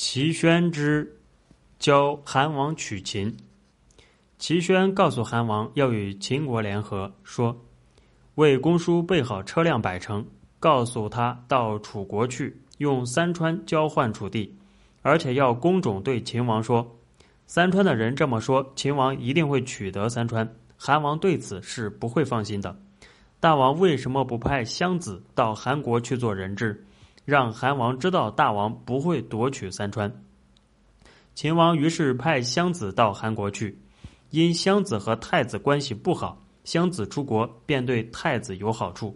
齐宣之教韩王娶秦。齐宣告诉韩王要与秦国联合，说为公叔备好车辆百乘，告诉他到楚国去，用三川交换楚地，而且要公种对秦王说，三川的人这么说，秦王一定会取得三川。韩王对此是不会放心的。大王为什么不派襄子到韩国去做人质？让韩王知道大王不会夺取三川。秦王于是派襄子到韩国去，因襄子和太子关系不好，襄子出国便对太子有好处。